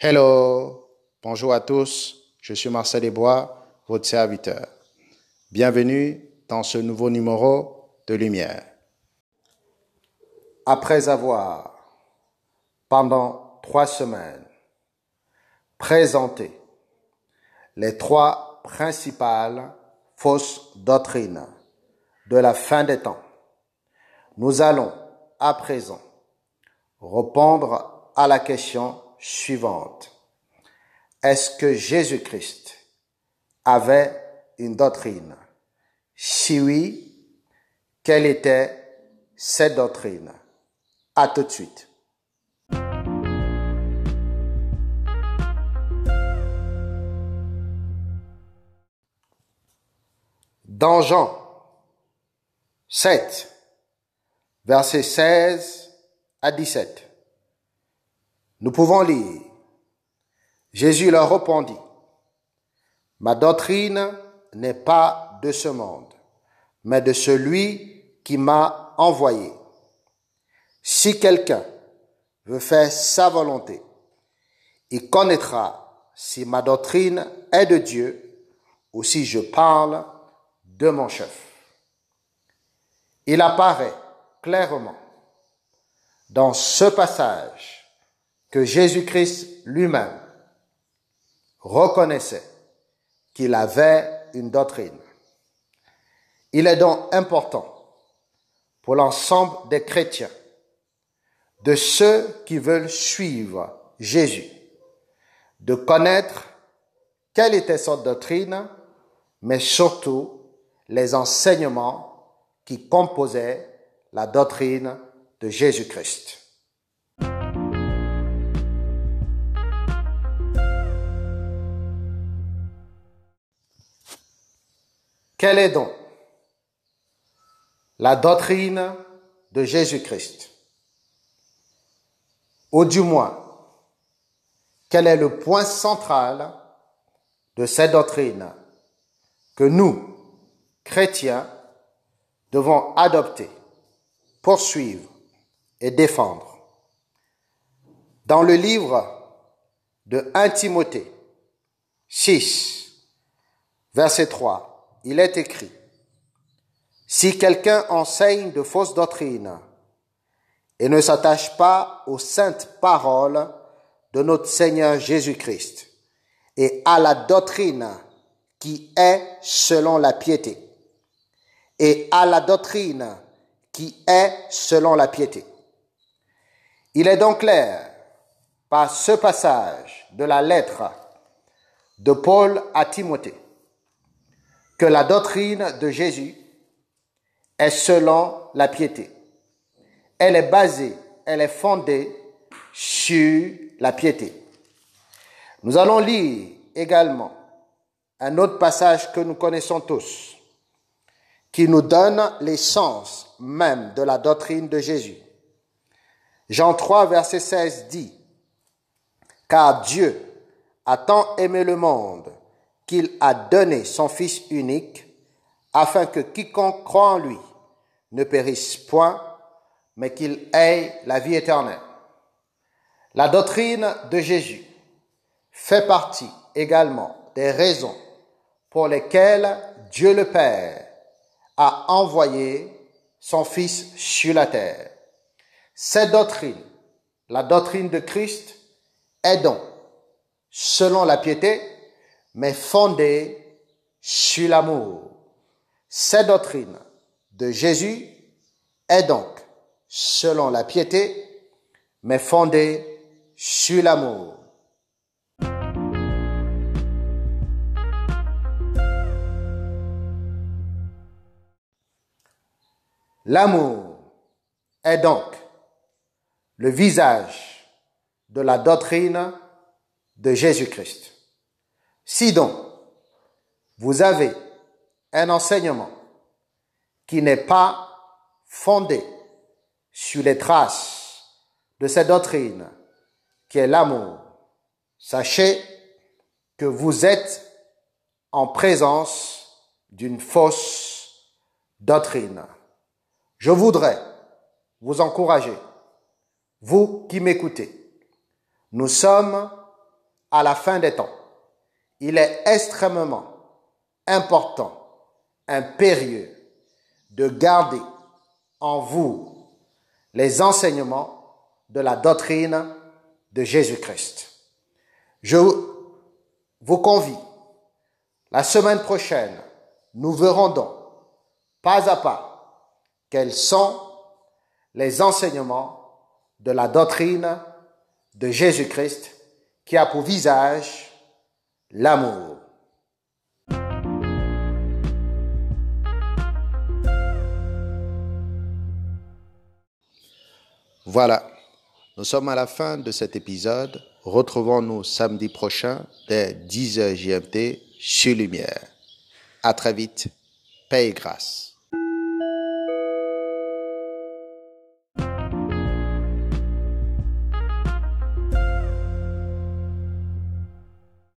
Hello, bonjour à tous, je suis Marcel Desbois, votre serviteur. Bienvenue dans ce nouveau numéro de Lumière. Après avoir, pendant trois semaines, présenté les trois principales fausses doctrines de la fin des temps, nous allons à présent répondre à la question suivante. Est-ce que Jésus-Christ avait une doctrine? Si oui, quelle était cette doctrine? À tout de suite. Dans Jean 7, versets 16 à 17. Nous pouvons lire. Jésus leur répondit, Ma doctrine n'est pas de ce monde, mais de celui qui m'a envoyé. Si quelqu'un veut faire sa volonté, il connaîtra si ma doctrine est de Dieu ou si je parle de mon chef. Il apparaît clairement dans ce passage que Jésus-Christ lui-même reconnaissait qu'il avait une doctrine. Il est donc important pour l'ensemble des chrétiens, de ceux qui veulent suivre Jésus, de connaître quelle était sa doctrine, mais surtout les enseignements qui composaient la doctrine de Jésus-Christ. Quelle est donc la doctrine de Jésus-Christ? Ou du moins, quel est le point central de cette doctrine que nous, chrétiens, devons adopter, poursuivre et défendre? Dans le livre de 1 Timothée 6, verset 3, il est écrit, si quelqu'un enseigne de fausses doctrines et ne s'attache pas aux saintes paroles de notre Seigneur Jésus-Christ et à la doctrine qui est selon la piété, et à la doctrine qui est selon la piété. Il est donc clair par ce passage de la lettre de Paul à Timothée que la doctrine de Jésus est selon la piété. Elle est basée, elle est fondée sur la piété. Nous allons lire également un autre passage que nous connaissons tous, qui nous donne l'essence même de la doctrine de Jésus. Jean 3, verset 16 dit, Car Dieu a tant aimé le monde qu'il a donné son Fils unique, afin que quiconque croit en lui ne périsse point, mais qu'il ait la vie éternelle. La doctrine de Jésus fait partie également des raisons pour lesquelles Dieu le Père a envoyé son Fils sur la terre. Cette doctrine, la doctrine de Christ, est donc, selon la piété, mais fondée sur l'amour. Cette doctrine de Jésus est donc, selon la piété, mais fondée sur l'amour. L'amour est donc le visage de la doctrine de Jésus-Christ. Si donc vous avez un enseignement qui n'est pas fondé sur les traces de cette doctrine qui est l'amour, sachez que vous êtes en présence d'une fausse doctrine. Je voudrais vous encourager, vous qui m'écoutez. Nous sommes à la fin des temps, il est extrêmement important, impérieux de garder en vous les enseignements de la doctrine de Jésus-Christ. Je vous convie, la semaine prochaine, nous verrons donc pas à pas quels sont les enseignements de la doctrine de Jésus-Christ qui a pour visage l'amour. Voilà, nous sommes à la fin de cet épisode. Retrouvons-nous samedi prochain dès 10h GMT sur Lumière. À très vite. Paix et grâce.